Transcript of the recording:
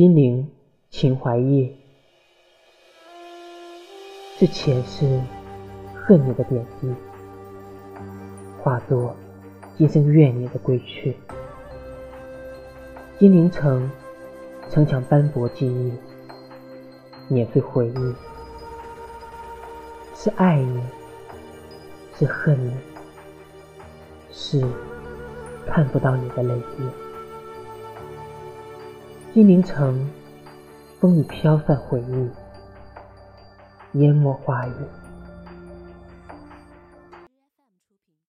金陵秦淮夜，是前世恨你的点滴，化作今生怨你的归去。金陵城，城墙斑驳记忆，碾碎回忆，是爱你，是恨你，是看不到你的泪滴。金陵城，风雨飘散回忆，淹没花语。